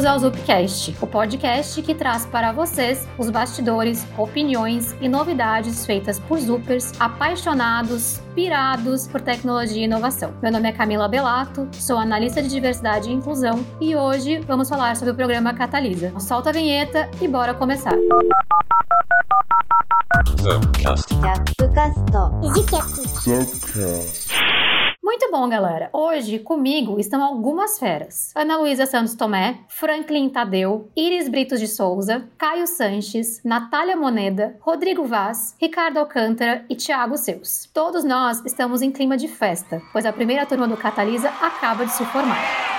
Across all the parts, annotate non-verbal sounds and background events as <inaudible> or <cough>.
bem-vindos ao Zupcast, o podcast que traz para vocês os bastidores, opiniões e novidades feitas por Zupers apaixonados, pirados por tecnologia e inovação. Meu nome é Camila Belato, sou analista de diversidade e inclusão e hoje vamos falar sobre o programa Catalisa. Solta a vinheta e bora começar. Zupcast. Muito bom, galera. Hoje comigo estão algumas feras: Ana Luísa Santos Tomé, Franklin Tadeu, Iris Britos de Souza, Caio Sanches, Natália Moneda, Rodrigo Vaz, Ricardo Alcântara e Thiago Seus. Todos nós estamos em clima de festa, pois a primeira turma do Catalisa acaba de se formar.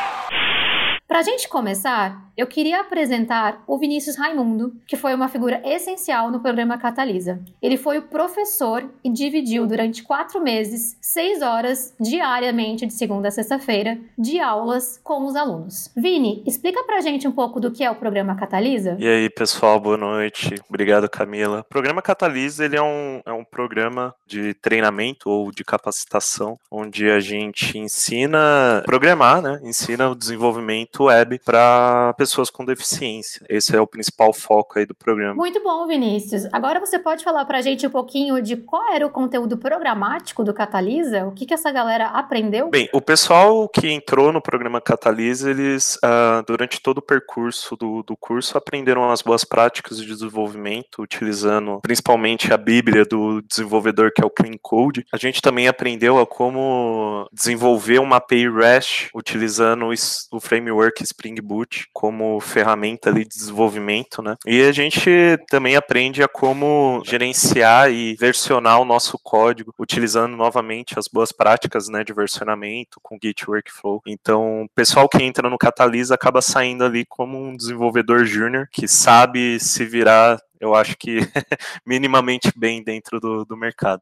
Para a gente começar, eu queria apresentar o Vinícius Raimundo, que foi uma figura essencial no programa Catalisa. Ele foi o professor e dividiu durante quatro meses, seis horas diariamente, de segunda a sexta-feira, de aulas com os alunos. Vini, explica pra gente um pouco do que é o programa Catalisa. E aí, pessoal, boa noite. Obrigado, Camila. O programa Catalisa ele é um, é um programa de treinamento ou de capacitação, onde a gente ensina a programar, né? Ensina o desenvolvimento web para pessoas com deficiência. Esse é o principal foco aí do programa. Muito bom, Vinícius. Agora você pode falar para a gente um pouquinho de qual era o conteúdo programático do Catalisa? O que, que essa galera aprendeu? Bem, o pessoal que entrou no programa Catalisa, eles, uh, durante todo o percurso do, do curso, aprenderam as boas práticas de desenvolvimento, utilizando principalmente a bíblia do desenvolvedor, que é o Clean Code. A gente também aprendeu a como desenvolver uma API REST, utilizando o framework framework Spring Boot como ferramenta de desenvolvimento, né? E a gente também aprende a como gerenciar e versionar o nosso código utilizando novamente as boas práticas, né, de versionamento com Git Workflow. Então, o pessoal que entra no Catalyst acaba saindo ali como um desenvolvedor júnior que sabe se virar eu acho que <laughs> minimamente bem dentro do, do mercado.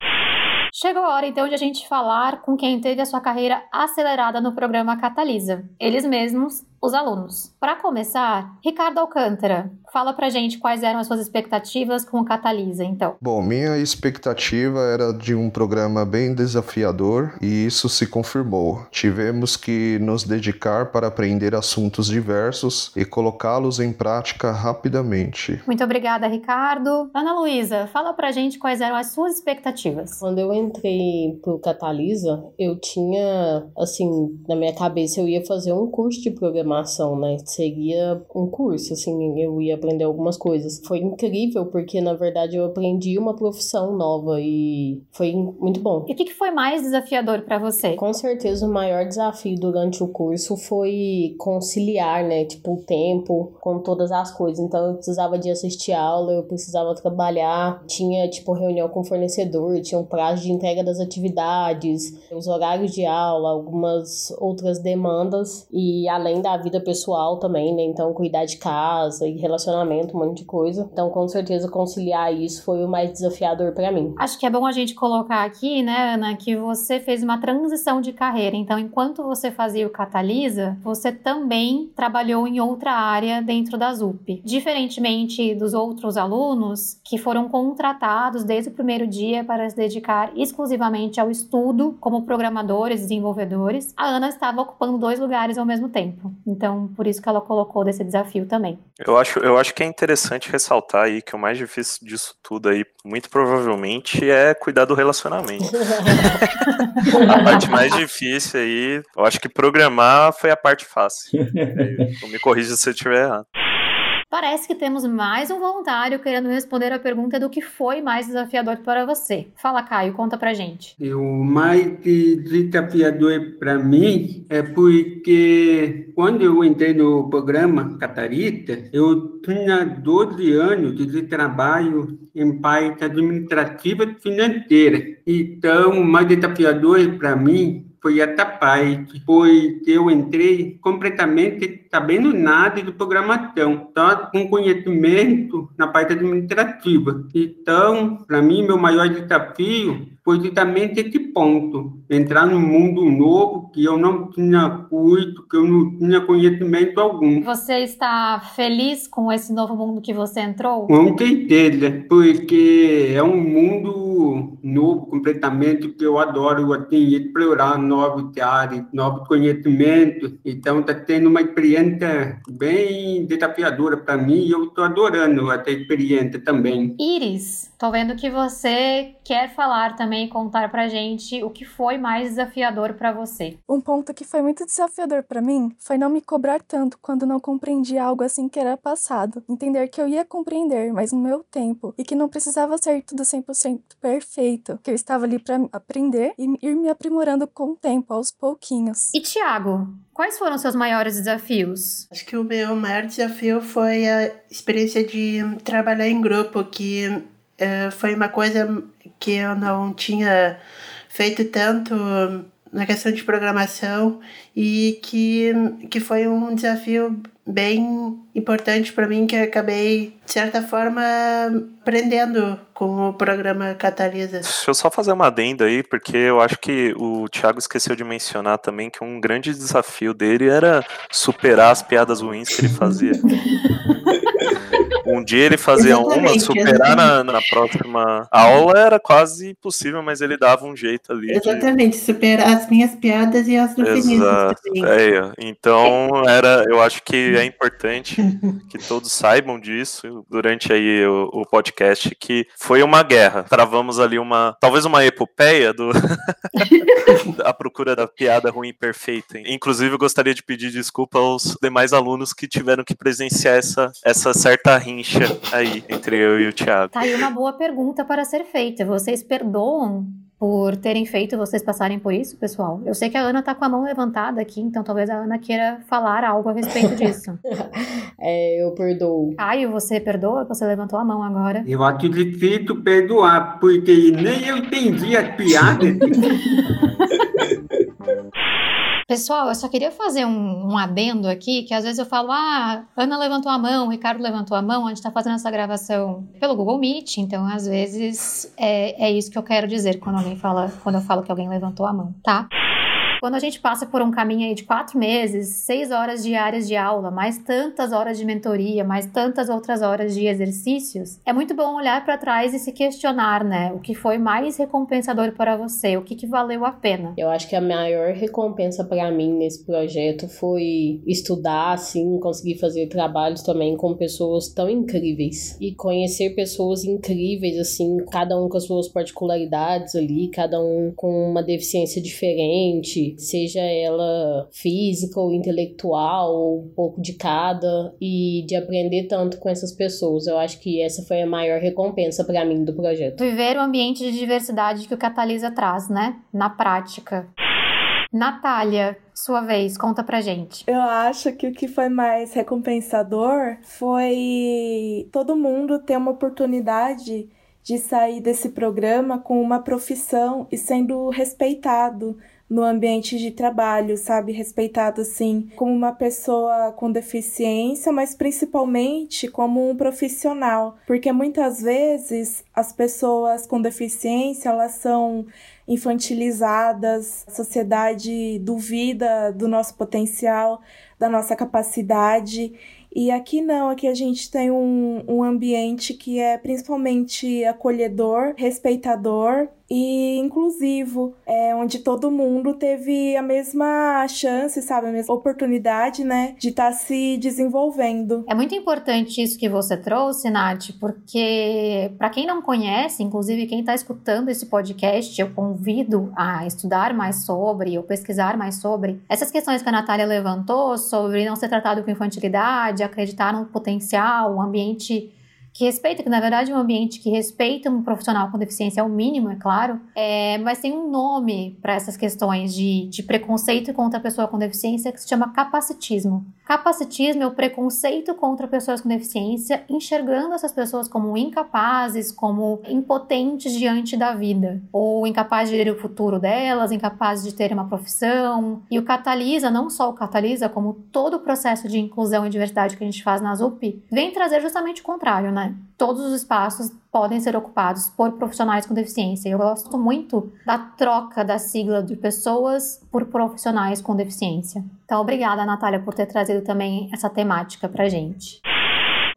Chegou a hora então de a gente falar com quem teve a sua carreira acelerada no programa Catalisa. Eles mesmos os alunos. Para começar, Ricardo Alcântara, fala pra gente quais eram as suas expectativas com o Catalisa, então. Bom, minha expectativa era de um programa bem desafiador e isso se confirmou. Tivemos que nos dedicar para aprender assuntos diversos e colocá-los em prática rapidamente. Muito obrigada, Ricardo. Ana Luísa, fala pra gente quais eram as suas expectativas. Quando eu entrei pro Catalisa, eu tinha, assim, na minha cabeça eu ia fazer um curso de programação programação, né? Seria um curso, assim, eu ia aprender algumas coisas. Foi incrível porque, na verdade, eu aprendi uma profissão nova e foi muito bom. E o que, que foi mais desafiador para você? Com certeza, o maior desafio durante o curso foi conciliar, né? Tipo, o tempo com todas as coisas. Então, eu precisava de assistir aula, eu precisava trabalhar, tinha, tipo, reunião com o fornecedor, tinha um prazo de entrega das atividades, os horários de aula, algumas outras demandas e, além da vida pessoal também, né? Então, cuidar de casa e relacionamento, um monte de coisa. Então, com certeza, conciliar isso foi o mais desafiador para mim. Acho que é bom a gente colocar aqui, né, Ana, que você fez uma transição de carreira. Então, enquanto você fazia o Catalisa, você também trabalhou em outra área dentro da ZUP. Diferentemente dos outros alunos que foram contratados desde o primeiro dia para se dedicar exclusivamente ao estudo como programadores, desenvolvedores, a Ana estava ocupando dois lugares ao mesmo tempo. Então, por isso que ela colocou desse desafio também. Eu acho, eu acho que é interessante ressaltar aí que o mais difícil disso tudo aí, muito provavelmente, é cuidar do relacionamento. <laughs> a parte mais difícil aí, eu acho que programar foi a parte fácil. <laughs> me corrija se eu estiver errado. Parece que temos mais um voluntário querendo responder a pergunta do que foi mais desafiador para você. Fala, Caio, conta pra gente. O mais desafiador para mim é porque quando eu entrei no programa Catarita, eu tinha 12 anos de trabalho em parte administrativa e financeira. Então, o mais desafiador para mim foi essa parte, pois eu entrei completamente sabendo nada de programação, só com conhecimento na parte administrativa. Então, para mim, meu maior desafio foi justamente esse ponto, entrar num mundo novo que eu não tinha curso, que eu não tinha conhecimento algum. Você está feliz com esse novo mundo que você entrou? Com certeza, porque é um mundo novo completamente que eu adoro, assim, explorar novos áreas, novos conhecimentos. Então, está tendo uma experiência experiência bem desafiadora para mim e eu estou adorando essa experiência também. Iris, tô vendo que você quer falar também e contar pra gente o que foi mais desafiador para você. Um ponto que foi muito desafiador para mim foi não me cobrar tanto quando não compreendi algo assim que era passado. Entender que eu ia compreender, mas no meu tempo, e que não precisava ser tudo 100% perfeito, que eu estava ali para aprender e ir me aprimorando com o tempo, aos pouquinhos. E Tiago, quais foram seus maiores desafios? Acho que o meu maior desafio foi a experiência de trabalhar em grupo, que uh, foi uma coisa que eu não tinha feito tanto na questão de programação e que, que foi um desafio bem importante para mim que eu acabei, de certa forma, aprendendo com o programa Catalisa. Deixa eu só fazer uma adenda aí, porque eu acho que o Thiago esqueceu de mencionar também que um grande desafio dele era superar as piadas ruins que ele fazia. <laughs> Um dia ele fazia exatamente, uma, superar na, na, próxima aula era quase impossível, mas ele dava um jeito ali. Exatamente, de... superar as minhas piadas e as do Exato. É, então era, eu acho que é importante que todos saibam disso durante aí o, o, podcast que foi uma guerra. Travamos ali uma, talvez uma epopeia do <laughs> a procura da piada ruim perfeita. Inclusive, eu gostaria de pedir desculpa aos demais alunos que tiveram que presenciar essa, essa certa rincha aí entre eu e o Thiago. Tá aí uma boa pergunta para ser feita. Vocês perdoam por terem feito vocês passarem por isso, pessoal. Eu sei que a Ana tá com a mão levantada aqui, então talvez a Ana queira falar algo a respeito disso. <laughs> é, eu perdoo. Caio, você perdoa? Você levantou a mão agora. Eu acho difícil perdoar, porque nem eu entendi a piada. <laughs> Pessoal, eu só queria fazer um, um, adendo aqui, que às vezes eu falo, ah, Ana levantou a mão, Ricardo levantou a mão, a gente tá fazendo essa gravação pelo Google Meet, então às vezes é, é isso que eu quero dizer quando alguém fala, quando eu falo que alguém levantou a mão, tá? Quando a gente passa por um caminho aí de quatro meses, seis horas diárias de aula, mais tantas horas de mentoria, mais tantas outras horas de exercícios, é muito bom olhar para trás e se questionar, né? O que foi mais recompensador para você? O que, que valeu a pena? Eu acho que a maior recompensa para mim nesse projeto foi estudar, assim, conseguir fazer trabalhos também com pessoas tão incríveis e conhecer pessoas incríveis, assim, cada um com as suas particularidades ali, cada um com uma deficiência diferente seja ela física ou intelectual, ou um pouco de cada, e de aprender tanto com essas pessoas. Eu acho que essa foi a maior recompensa para mim do projeto. Viver o ambiente de diversidade que o Catalisa traz, né? Na prática. Natália, sua vez, conta pra gente. Eu acho que o que foi mais recompensador foi todo mundo ter uma oportunidade de sair desse programa com uma profissão e sendo respeitado no ambiente de trabalho, sabe? Respeitado assim como uma pessoa com deficiência, mas principalmente como um profissional, porque muitas vezes as pessoas com deficiência, elas são infantilizadas, a sociedade duvida do nosso potencial, da nossa capacidade. E aqui não, aqui a gente tem um, um ambiente que é principalmente acolhedor, respeitador e inclusivo, é, onde todo mundo teve a mesma chance, sabe, a mesma oportunidade, né, de estar tá se desenvolvendo. É muito importante isso que você trouxe, Nath, porque para quem não conhece, inclusive quem está escutando esse podcast, eu convido a estudar mais sobre ou pesquisar mais sobre essas questões que a Natália levantou sobre não ser tratado com infantilidade, acreditar no potencial, o ambiente que respeita, que na verdade é um ambiente que respeita um profissional com deficiência é o mínimo, é claro, é, mas tem um nome para essas questões de, de preconceito contra a pessoa com deficiência que se chama capacitismo. Capacitismo é o preconceito contra pessoas com deficiência, enxergando essas pessoas como incapazes, como impotentes diante da vida, ou incapazes de ver o futuro delas, incapazes de ter uma profissão. E o Catalisa, não só o Catalisa, como todo o processo de inclusão e diversidade que a gente faz na ZUP, vem trazer justamente o contrário, né? Todos os espaços podem ser ocupados por profissionais com deficiência. Eu gosto muito da troca da sigla de pessoas por profissionais com deficiência. Então, obrigada, Natália, por ter trazido também essa temática pra gente.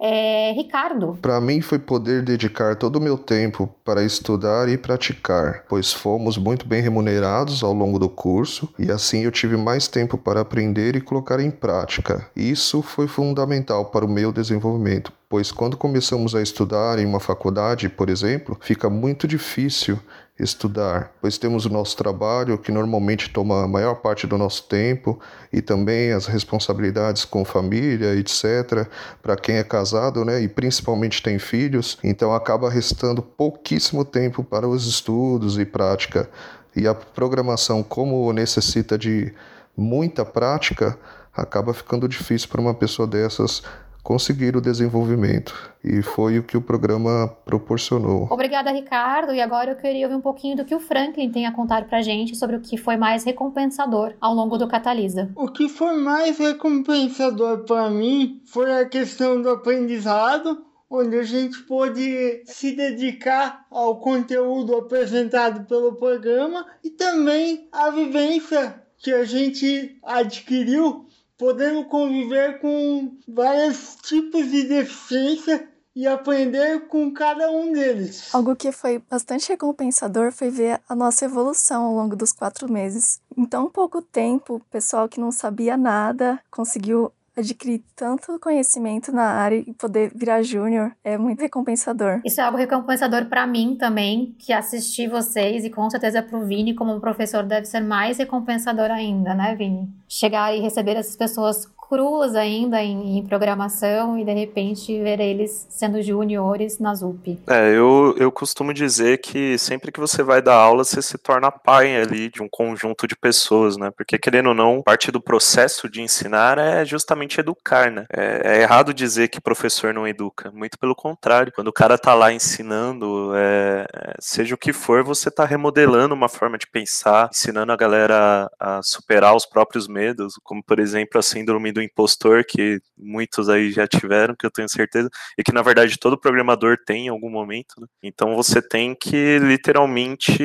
É, Ricardo. Para mim foi poder dedicar todo o meu tempo para estudar e praticar, pois fomos muito bem remunerados ao longo do curso e assim eu tive mais tempo para aprender e colocar em prática. Isso foi fundamental para o meu desenvolvimento, pois quando começamos a estudar em uma faculdade, por exemplo, fica muito difícil estudar, pois temos o nosso trabalho que normalmente toma a maior parte do nosso tempo e também as responsabilidades com família, etc. Para quem é casado, né, e principalmente tem filhos, então acaba restando pouquíssimo tempo para os estudos e prática. E a programação, como necessita de muita prática, acaba ficando difícil para uma pessoa dessas conseguir o desenvolvimento. E foi o que o programa proporcionou. Obrigada, Ricardo. E agora eu queria ouvir um pouquinho do que o Franklin tem a contar pra gente sobre o que foi mais recompensador ao longo do Catalisa. O que foi mais recompensador para mim foi a questão do aprendizado, onde a gente pôde se dedicar ao conteúdo apresentado pelo programa e também a vivência que a gente adquiriu podendo conviver com vários tipos de deficiência e aprender com cada um deles. Algo que foi bastante recompensador foi ver a nossa evolução ao longo dos quatro meses. Em tão pouco tempo, o pessoal que não sabia nada conseguiu adquirir tanto conhecimento na área e poder virar júnior é muito recompensador. Isso é algo recompensador para mim também, que assisti vocês e com certeza para o Vini como professor deve ser mais recompensador ainda, né, Vini? Chegar e receber essas pessoas cruas ainda em, em, programação e de repente ver eles sendo juniores na ZUP. É, eu, eu costumo dizer que sempre que você vai dar aula, você se torna pai ali de um conjunto de pessoas, né? Porque querendo ou não, parte do processo de ensinar é justamente educar, né? É, é errado dizer que professor não educa, muito pelo contrário. Quando o cara tá lá ensinando, é, seja o que for, você tá remodelando uma forma de pensar, ensinando a galera a superar os próprios medos, como por exemplo a síndrome do impostor, que muitos aí já tiveram, que eu tenho certeza, e que na verdade todo programador tem em algum momento. Né? Então você tem que literalmente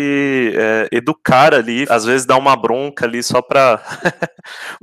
é, educar ali, às vezes dar uma bronca ali só para <laughs>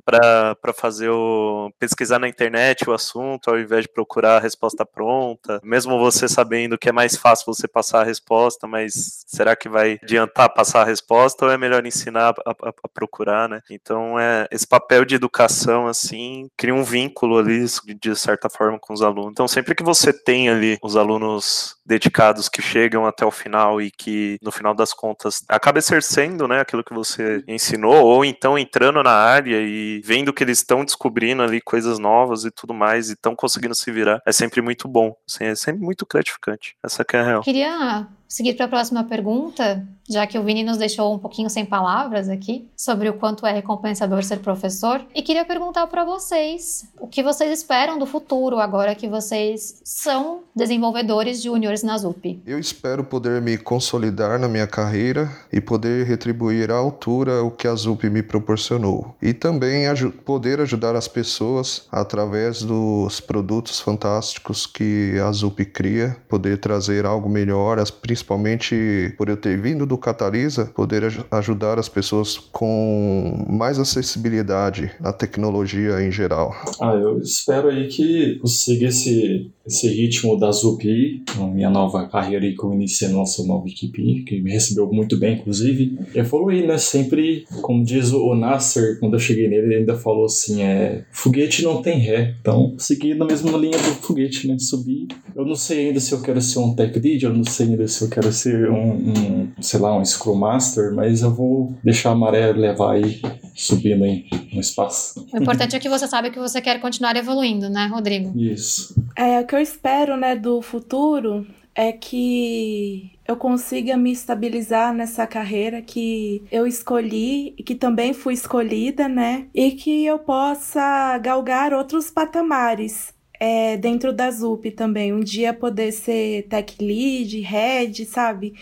para fazer o pesquisar na internet o assunto, ao invés de procurar a resposta pronta, mesmo você sabendo que é mais fácil você passar a resposta, mas será que vai adiantar passar a resposta ou é melhor ensinar a, a, a procurar, né? Então é esse papel de educação assim cria um vínculo ali, de certa forma, com os alunos. Então, sempre que você tem ali os alunos dedicados que chegam até o final e que, no final das contas, acaba exercendo né, aquilo que você ensinou, ou então entrando na área e vendo que eles estão descobrindo ali coisas novas e tudo mais, e estão conseguindo se virar, é sempre muito bom. Assim, é sempre muito gratificante. Essa que é a real. Queria seguir para a próxima pergunta, já que o Vini nos deixou um pouquinho sem palavras aqui sobre o quanto é recompensador ser professor, e queria perguntar para vocês o que vocês esperam do futuro agora que vocês são desenvolvedores júniores na ZUP. Eu espero poder me consolidar na minha carreira e poder retribuir à altura o que a ZUP me proporcionou, e também poder ajudar as pessoas através dos produtos fantásticos que a ZUP cria, poder trazer algo melhor, principalmente principalmente por eu ter vindo do Catalisa, poder ajudar as pessoas com mais acessibilidade à tecnologia em geral. Ah, eu espero aí que consiga esse esse ritmo da Zupi, minha nova carreira aí que eu iniciei nossa nova equipe, que me recebeu muito bem, inclusive. Evoluir, né? Sempre, como diz o Nasser, quando eu cheguei nele, ele ainda falou assim: é, foguete não tem ré. Então, seguir na mesma linha do foguete, né? Subir. Eu não sei ainda se eu quero ser um tech lead, eu não sei ainda se eu quero ser um, um sei lá, um Scrum Master, mas eu vou deixar a maré levar aí, subindo aí no espaço. O importante é que você sabe que você quer continuar evoluindo, né, Rodrigo? Isso. É, o que eu espero, né, do futuro é que eu consiga me estabilizar nessa carreira que eu escolhi e que também fui escolhida, né? E que eu possa galgar outros patamares é, dentro da ZUP também. Um dia poder ser tech lead, head, sabe?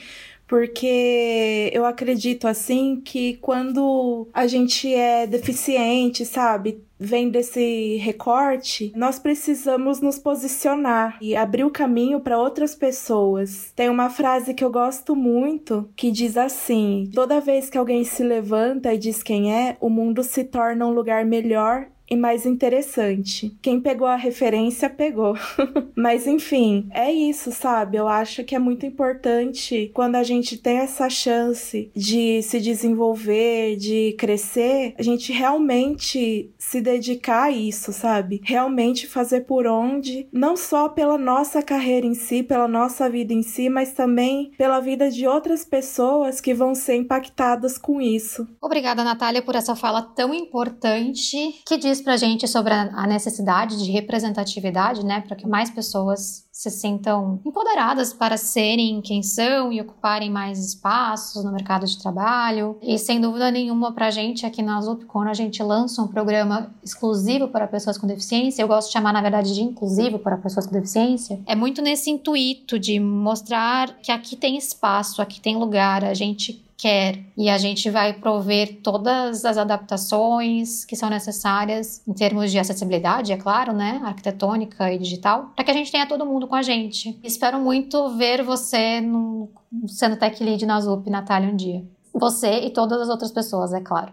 porque eu acredito assim que quando a gente é deficiente, sabe, vem desse recorte, nós precisamos nos posicionar e abrir o caminho para outras pessoas. Tem uma frase que eu gosto muito que diz assim: toda vez que alguém se levanta e diz quem é, o mundo se torna um lugar melhor e mais interessante. Quem pegou a referência, pegou. <laughs> Mas enfim, é isso, sabe? Eu acho que é muito importante quando a gente tem essa chance de se desenvolver, de crescer, a gente realmente se dedicar a isso, sabe? Realmente fazer por onde, não só pela nossa carreira em si, pela nossa vida em si, mas também pela vida de outras pessoas que vão ser impactadas com isso. Obrigada, Natália, por essa fala tão importante que diz pra gente sobre a necessidade de representatividade, né, para que mais pessoas se sintam empoderadas para serem quem são e ocuparem mais espaços no mercado de trabalho. E sem dúvida nenhuma, para a gente aqui na ZUP, quando a gente lança um programa exclusivo para pessoas com deficiência, eu gosto de chamar, na verdade, de inclusivo para pessoas com deficiência, é muito nesse intuito de mostrar que aqui tem espaço, aqui tem lugar, a gente quer e a gente vai prover todas as adaptações que são necessárias em termos de acessibilidade, é claro, né, arquitetônica e digital, para que a gente tenha todo mundo com a gente. Espero muito ver você no, sendo tech lead na ZUP, Natália, um dia. Você e todas as outras pessoas, é claro.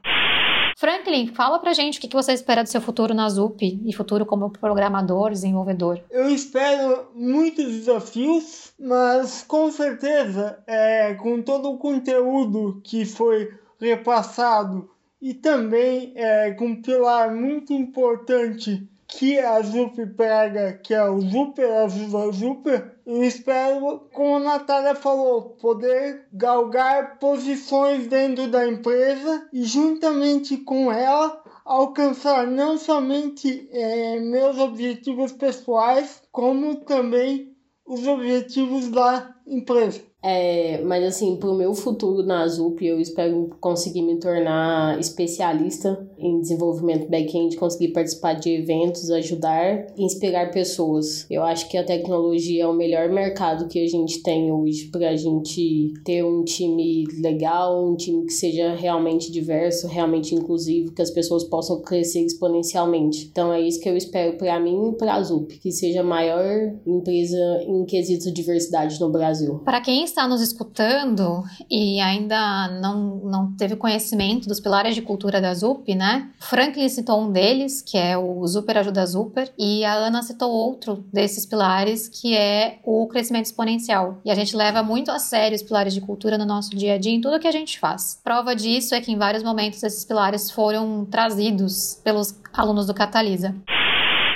Franklin, fala pra gente o que você espera do seu futuro na ZUP e futuro como programador, desenvolvedor. Eu espero muitos desafios, mas com certeza, é, com todo o conteúdo que foi repassado e também é, com um pilar muito importante que a ZUP prega, que é o Super Ajuda Super, eu espero, como a Natália falou, poder galgar posições dentro da empresa e juntamente com ela alcançar não somente é, meus objetivos pessoais, como também os objetivos da empresa. É, mas assim, pro meu futuro na ZUP, eu espero conseguir me tornar especialista em desenvolvimento back-end, conseguir participar de eventos, ajudar inspirar pessoas. Eu acho que a tecnologia é o melhor mercado que a gente tem hoje pra gente ter um time legal, um time que seja realmente diverso, realmente inclusivo, que as pessoas possam crescer exponencialmente. Então é isso que eu espero para mim e pra ZUP, que seja a maior empresa em quesito diversidade no Brasil. Para quem está nos escutando e ainda não, não teve conhecimento dos pilares de cultura da ZUP, né? Franklin citou um deles, que é o Super Ajuda Super, e a Ana citou outro desses pilares, que é o crescimento exponencial. E a gente leva muito a sério os pilares de cultura no nosso dia a dia, em tudo que a gente faz. Prova disso é que em vários momentos esses pilares foram trazidos pelos alunos do Catalisa.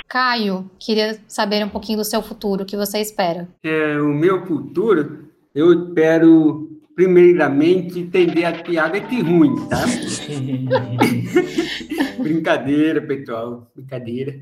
Caio, queria saber um pouquinho do seu futuro, o que você espera? É, o meu futuro, eu espero, primeiramente, entender a piada que ruim, tá? <laughs> brincadeira, pessoal, brincadeira.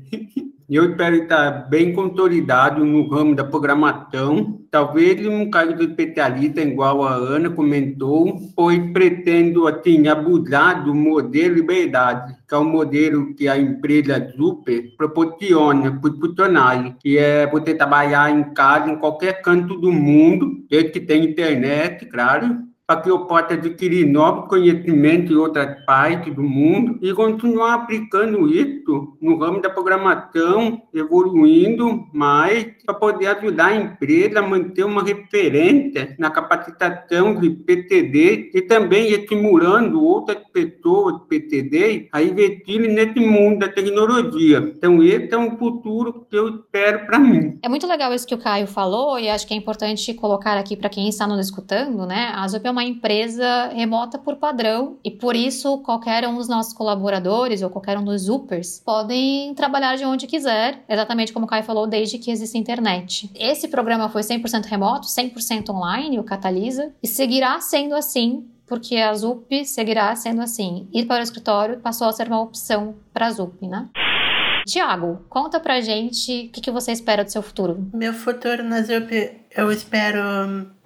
Eu espero estar bem consolidado no ramo da programação, talvez um cargo de especialista, igual a Ana comentou, pois pretendo, assim, abusar do modelo liberdade, que é o modelo que a empresa Super proporciona para os funcionários, que é você trabalhar em casa, em qualquer canto do mundo, desde que tem internet, claro, para que eu possa adquirir novos conhecimentos em outras partes do mundo e continuar aplicando isso no ramo da programação, evoluindo mais, para poder ajudar a empresa a manter uma referência na capacitação de PTD e também estimulando outras pessoas PTD a investirem nesse mundo da tecnologia. Então, esse é um futuro que eu espero para mim. É muito legal isso que o Caio falou e acho que é importante colocar aqui para quem está nos escutando, né? A Zup é uma empresa remota por padrão e por isso qualquer um dos nossos colaboradores ou qualquer um dos Upers podem trabalhar de onde quiser, exatamente como o Caio falou, desde que existe internet. Esse programa foi 100% remoto, 100% online, o Catalisa, e seguirá sendo assim porque a ZUP seguirá sendo assim. Ir para o escritório passou a ser uma opção para a ZUP, né? Tiago, conta pra gente o que, que você espera do seu futuro. Meu futuro na ZUP, eu espero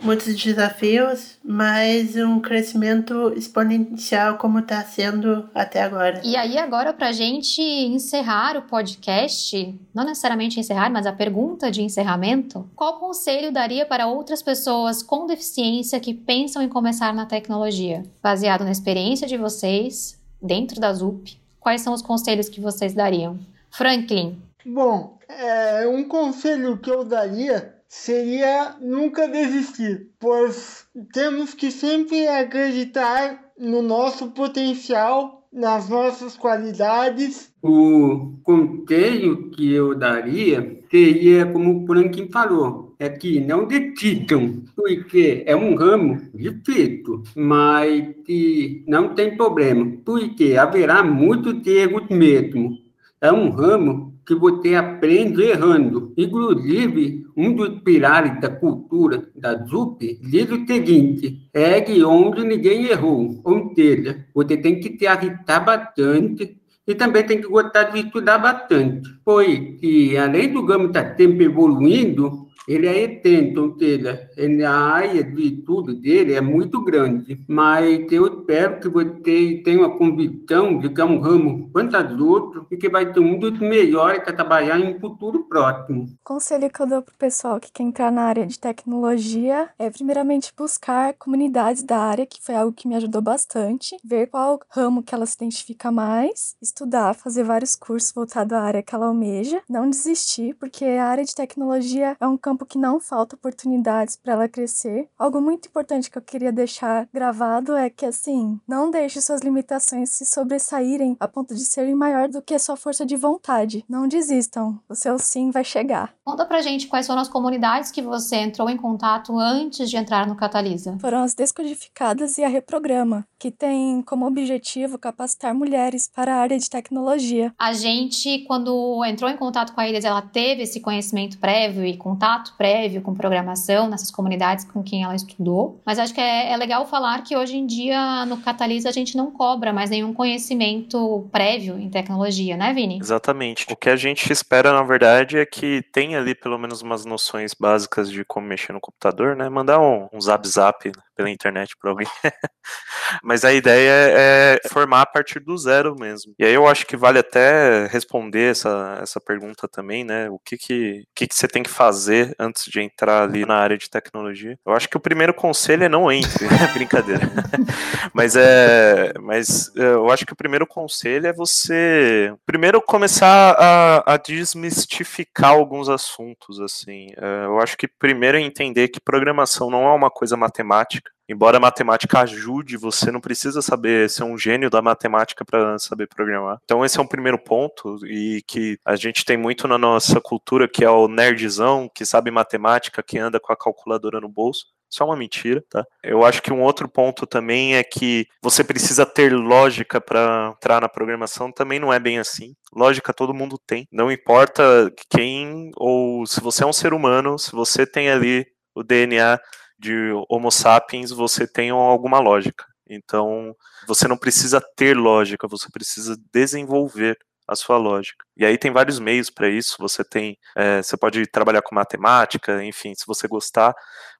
muitos desafios, mas um crescimento exponencial como está sendo até agora. E aí, agora, pra gente encerrar o podcast, não necessariamente encerrar, mas a pergunta de encerramento: qual conselho daria para outras pessoas com deficiência que pensam em começar na tecnologia? Baseado na experiência de vocês, dentro da ZUP, quais são os conselhos que vocês dariam? Franklin. Bom, é, um conselho que eu daria seria nunca desistir, pois temos que sempre acreditar no nosso potencial nas nossas qualidades. O conselho que eu daria seria, como o Franklin falou, é que não desistam, porque é um ramo difícil, mas que não tem problema, porque haverá muitos erros mesmo. É um ramo que você aprende errando. Inclusive, um dos pilares da cultura da ZUP diz o seguinte: ergue onde ninguém errou. Ou seja, você tem que se arriscar bastante e também tem que gostar de estudar bastante. Pois que, além do gama estar sempre evoluindo, ele é etento, ou seja, a área de estudo dele é muito grande, mas eu espero que você tenha uma convicção de que é um ramo vantajoso e que vai ter um dos melhores para trabalhar em um futuro próximo. Conselho que eu dou para o pessoal que quer entrar na área de tecnologia é, primeiramente, buscar comunidades da área, que foi algo que me ajudou bastante, ver qual ramo que ela se identifica mais, estudar, fazer vários cursos voltados à área que ela almeja, não desistir, porque a área de tecnologia é um campo campo que não falta oportunidades para ela crescer. Algo muito importante que eu queria deixar gravado é que, assim, não deixe suas limitações se sobressaírem a ponto de serem maior do que a sua força de vontade. Não desistam, o seu sim vai chegar. Conta pra gente quais foram as comunidades que você entrou em contato antes de entrar no Catalisa. Foram as Descodificadas e a Reprograma, que tem como objetivo capacitar mulheres para a área de tecnologia. A gente, quando entrou em contato com a Iris, ela teve esse conhecimento prévio e contato contato prévio com programação nessas comunidades com quem ela estudou. Mas acho que é, é legal falar que hoje em dia no Catalisa a gente não cobra mais nenhum conhecimento prévio em tecnologia, né, Vini? Exatamente. O que a gente espera, na verdade, é que tenha ali pelo menos umas noções básicas de como mexer no computador, né? Mandar um, um zap zap pela internet para alguém. <laughs> Mas a ideia é formar a partir do zero mesmo. E aí eu acho que vale até responder essa, essa pergunta também, né? O que que, que que você tem que fazer antes de entrar ali na área de tecnologia? Eu acho que o primeiro conselho é não entre, né? <laughs> brincadeira. <laughs> mas é, mas é, eu acho que o primeiro conselho é você primeiro começar a, a desmistificar alguns assuntos, assim. É, eu acho que primeiro é entender que programação não é uma coisa matemática Embora a matemática ajude, você não precisa saber ser um gênio da matemática para saber programar. Então esse é um primeiro ponto e que a gente tem muito na nossa cultura, que é o nerdzão, que sabe matemática, que anda com a calculadora no bolso. Isso é uma mentira, tá? Eu acho que um outro ponto também é que você precisa ter lógica para entrar na programação, também não é bem assim. Lógica todo mundo tem. Não importa quem ou se você é um ser humano, se você tem ali o DNA de Homo sapiens você tem alguma lógica. Então, você não precisa ter lógica, você precisa desenvolver a sua lógica. E aí tem vários meios para isso. Você tem, é, você pode trabalhar com matemática, enfim, se você gostar,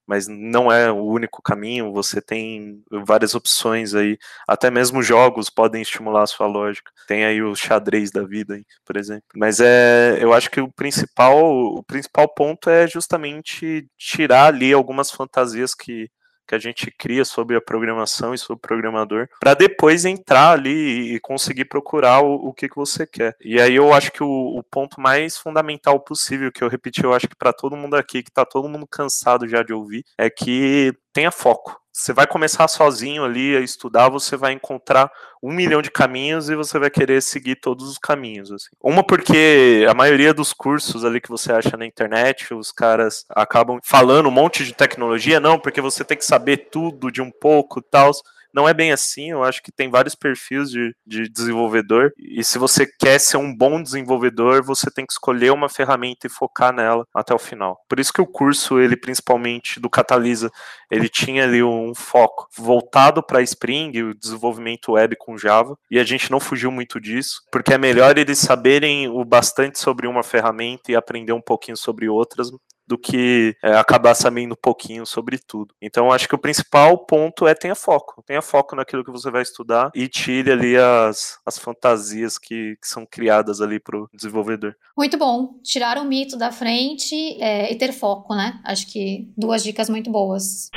mas não é o único caminho. Você tem várias opções aí. Até mesmo jogos podem estimular a sua lógica. Tem aí o xadrez da vida, por exemplo. Mas é, eu acho que o principal, o principal ponto é justamente tirar ali algumas fantasias que que a gente cria sobre a programação e sobre o programador, para depois entrar ali e conseguir procurar o, o que, que você quer. E aí eu acho que o, o ponto mais fundamental possível, que eu repeti, eu acho que para todo mundo aqui, que está todo mundo cansado já de ouvir, é que tenha foco. Você vai começar sozinho ali a estudar, você vai encontrar um milhão de caminhos e você vai querer seguir todos os caminhos. Assim. Uma porque a maioria dos cursos ali que você acha na internet, os caras acabam falando um monte de tecnologia, não, porque você tem que saber tudo de um pouco e tal. Não é bem assim, eu acho que tem vários perfis de, de desenvolvedor, e se você quer ser um bom desenvolvedor, você tem que escolher uma ferramenta e focar nela até o final. Por isso que o curso, ele principalmente do Catalisa, ele tinha ali um foco voltado para Spring, o desenvolvimento web com Java, e a gente não fugiu muito disso, porque é melhor eles saberem o bastante sobre uma ferramenta e aprender um pouquinho sobre outras, do que é, acabar sabendo um pouquinho sobre tudo. Então, acho que o principal ponto é tenha foco. Tenha foco naquilo que você vai estudar e tire ali as, as fantasias que, que são criadas ali para o desenvolvedor. Muito bom. Tirar o mito da frente é, e ter foco, né? Acho que duas dicas muito boas.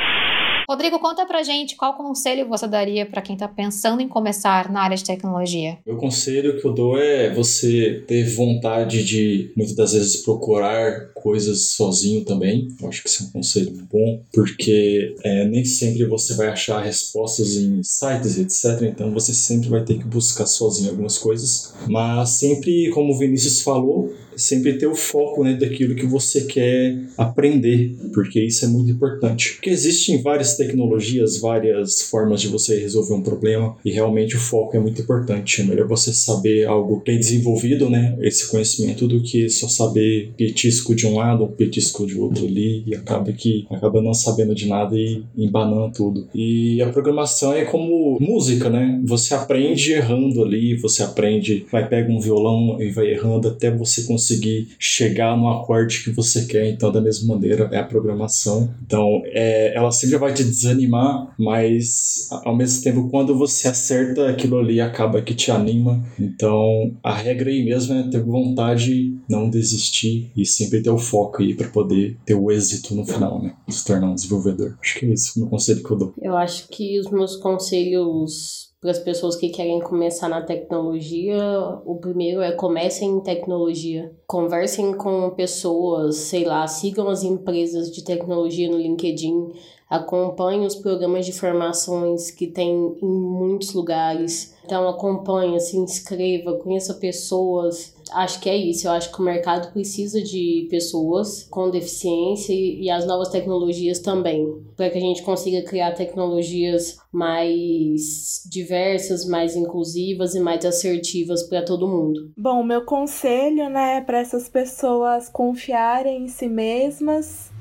Rodrigo, conta pra gente qual conselho você daria para quem tá pensando em começar na área de tecnologia. O conselho que eu dou é você ter vontade de, muitas das vezes, procurar coisas sozinho também. Eu acho que esse é um conselho bom, porque é, nem sempre você vai achar respostas em sites, etc. Então você sempre vai ter que buscar sozinho algumas coisas. Mas sempre, como o Vinícius falou, sempre ter o foco né, daquilo que você quer aprender, porque isso é muito importante. Porque existem várias tecnologias, várias formas de você resolver um problema e realmente o foco é muito importante. É melhor você saber algo bem desenvolvido, né, esse conhecimento, do que só saber petisco de um lado, um petisco de outro ali e acaba que acaba não sabendo de nada e embanando tudo. E a programação é como música, né? Você aprende errando ali, você aprende, vai pega um violão e vai errando até você conseguir chegar no acorde que você quer. Então, da mesma maneira, é a programação. Então, é, ela sempre vai te desanimar, mas ao mesmo tempo, quando você acerta aquilo ali, acaba que te anima. Então, a regra aí mesmo é ter vontade, não desistir e sempre ter o foco aí para poder ter o êxito no final, né? Se tornar um desenvolvedor. Acho que é esse o meu conselho que eu dou. Eu acho que os meus conselhos para as pessoas que querem começar na tecnologia, o primeiro é comecem em tecnologia. Conversem com pessoas, sei lá, sigam as empresas de tecnologia no LinkedIn, acompanhem os programas de formações que tem em muitos lugares. Então acompanhe, se inscreva, conheça pessoas, acho que é isso. Eu acho que o mercado precisa de pessoas com deficiência e as novas tecnologias também, para que a gente consiga criar tecnologias mais diversas, mais inclusivas e mais assertivas para todo mundo. Bom, meu conselho, né, para essas pessoas confiarem em si mesmas,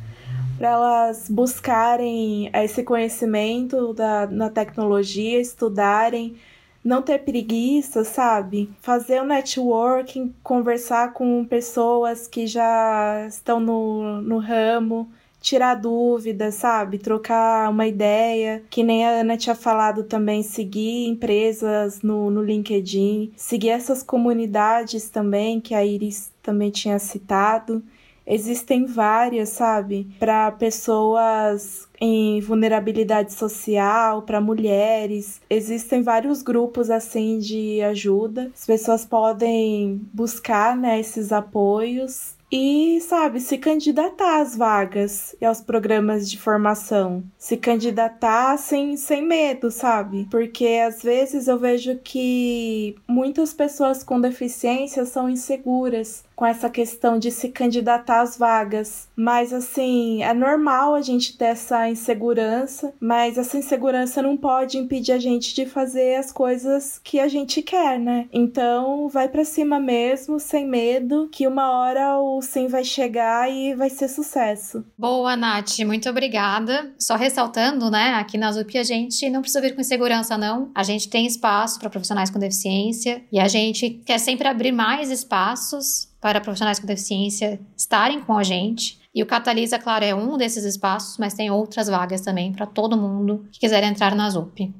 para elas buscarem esse conhecimento da, na tecnologia, estudarem não ter preguiça, sabe? Fazer o um networking, conversar com pessoas que já estão no, no ramo, tirar dúvidas, sabe? Trocar uma ideia. Que nem a Ana tinha falado também, seguir empresas no, no LinkedIn, seguir essas comunidades também, que a Iris também tinha citado. Existem várias, sabe? Para pessoas em vulnerabilidade social, para mulheres. Existem vários grupos assim de ajuda. As pessoas podem buscar né, esses apoios e, sabe, se candidatar às vagas e aos programas de formação. Se candidatar sem, sem medo, sabe? Porque às vezes eu vejo que muitas pessoas com deficiência são inseguras com essa questão de se candidatar às vagas. Mas assim, é normal a gente ter essa insegurança, mas essa insegurança não pode impedir a gente de fazer as coisas que a gente quer, né? Então, vai para cima mesmo, sem medo, que uma hora o sim vai chegar e vai ser sucesso. Boa, Nath, muito obrigada. Só ressaltando, né, aqui na ZUP a gente não precisa vir com insegurança, não. A gente tem espaço para profissionais com deficiência e a gente quer sempre abrir mais espaços para profissionais com deficiência estarem com a gente. E o Catalisa, claro, é um desses espaços, mas tem outras vagas também para todo mundo que quiser entrar na ZUP.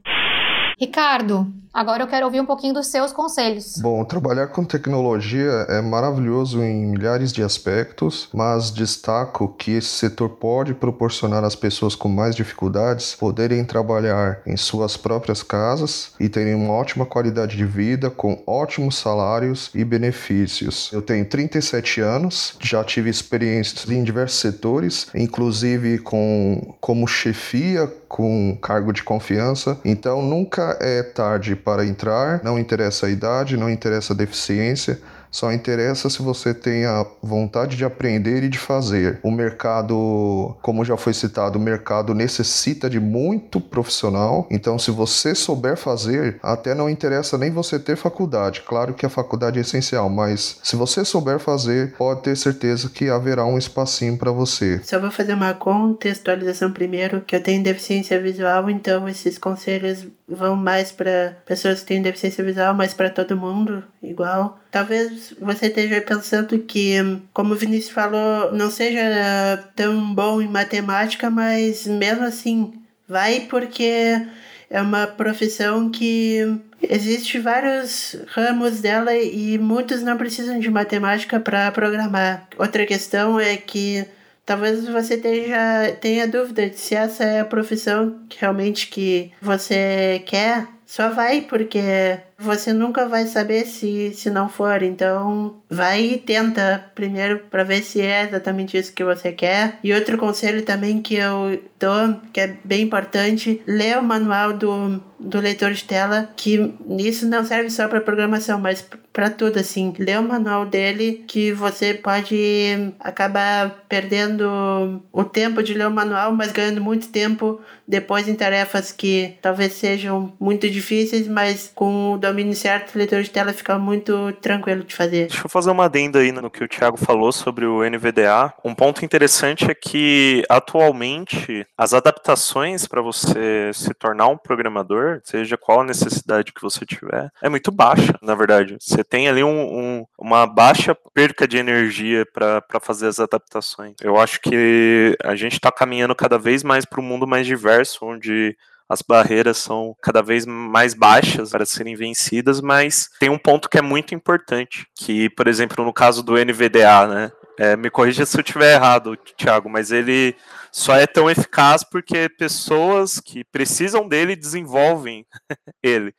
Ricardo, Agora eu quero ouvir um pouquinho dos seus conselhos. Bom, trabalhar com tecnologia é maravilhoso em milhares de aspectos, mas destaco que esse setor pode proporcionar às pessoas com mais dificuldades poderem trabalhar em suas próprias casas e terem uma ótima qualidade de vida, com ótimos salários e benefícios. Eu tenho 37 anos, já tive experiências em diversos setores, inclusive com como chefia, com cargo de confiança, então nunca é tarde para entrar, não interessa a idade, não interessa a deficiência, só interessa se você tem a vontade de aprender e de fazer. O mercado, como já foi citado, o mercado necessita de muito profissional. Então, se você souber fazer, até não interessa nem você ter faculdade. Claro que a faculdade é essencial, mas se você souber fazer, pode ter certeza que haverá um espacinho para você. Só vou fazer uma contextualização primeiro, que eu tenho deficiência visual, então esses conselhos vão mais para pessoas que têm deficiência visual, mas para todo mundo igual. Talvez você esteja pensando que, como o Vinícius falou, não seja tão bom em matemática, mas mesmo assim, vai porque é uma profissão que existe vários ramos dela e muitos não precisam de matemática para programar. Outra questão é que talvez você tenha, tenha dúvida de se essa é a profissão realmente que você quer. Só vai porque você nunca vai saber se, se não for. Então, vai e tenta primeiro para ver se é exatamente isso que você quer. E outro conselho também que eu dou, que é bem importante, lê o manual do, do leitor de tela, que isso não serve só para programação, mas para tudo assim. Lê o manual dele que você pode acabar perdendo o tempo de ler o manual, mas ganhando muito tempo depois em tarefas que talvez sejam muito difíceis, mas com o domínio certo, o leitor de tela fica muito tranquilo de fazer. Deixa eu fazer uma adenda aí no que o Thiago falou sobre o NVDA. Um ponto interessante é que atualmente as adaptações para você se tornar um programador, seja qual a necessidade que você tiver, é muito baixa, na verdade. Você tem ali um, um, uma baixa perca de energia para fazer as adaptações. Eu acho que a gente está caminhando cada vez mais para um mundo mais diverso, onde as barreiras são cada vez mais baixas para serem vencidas, mas tem um ponto que é muito importante, que, por exemplo, no caso do NVDA, né? É, me corrija se eu estiver errado, Thiago, mas ele só é tão eficaz porque pessoas que precisam dele desenvolvem <laughs> ele.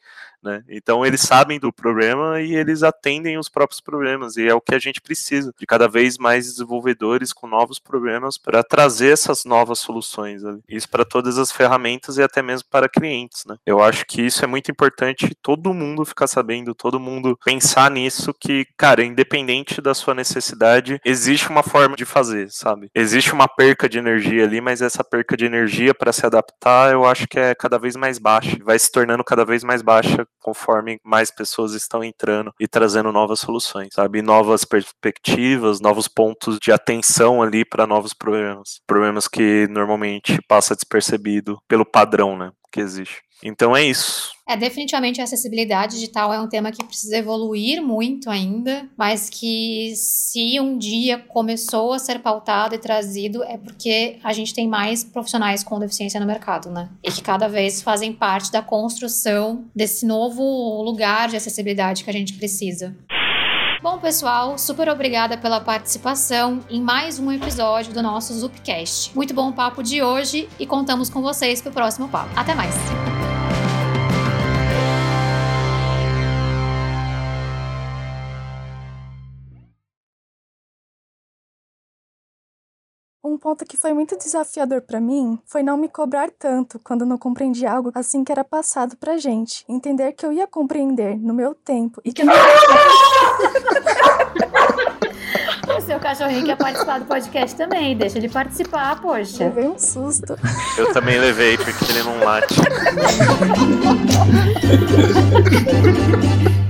Né? Então eles sabem do problema e eles atendem os próprios problemas e é o que a gente precisa de cada vez mais desenvolvedores com novos problemas para trazer essas novas soluções. Ali. Isso para todas as ferramentas e até mesmo para clientes. Né? Eu acho que isso é muito importante todo mundo ficar sabendo, todo mundo pensar nisso que, cara, independente da sua necessidade, existe uma forma de fazer, sabe? Existe uma perca de energia ali, mas essa perca de energia para se adaptar, eu acho que é cada vez mais baixa, vai se tornando cada vez mais baixa conforme mais pessoas estão entrando e trazendo novas soluções, sabe? Novas perspectivas, novos pontos de atenção ali para novos problemas. Problemas que normalmente passa despercebido pelo padrão, né? Que existe. Então é isso. É, definitivamente a acessibilidade digital é um tema que precisa evoluir muito ainda, mas que se um dia começou a ser pautado e trazido é porque a gente tem mais profissionais com deficiência no mercado, né? E que cada vez fazem parte da construção desse novo lugar de acessibilidade que a gente precisa. Bom, pessoal, super obrigada pela participação em mais um episódio do nosso Zupcast. Muito bom o papo de hoje e contamos com vocês para o próximo papo. Até mais! Um ponto que foi muito desafiador para mim foi não me cobrar tanto quando não compreendi algo assim que era passado pra gente. Entender que eu ia compreender no meu tempo e que não. <laughs> O seu cachorrinho quer participar do podcast também, deixa ele participar, poxa. Levei um susto. Eu também levei, porque ele não late. <laughs>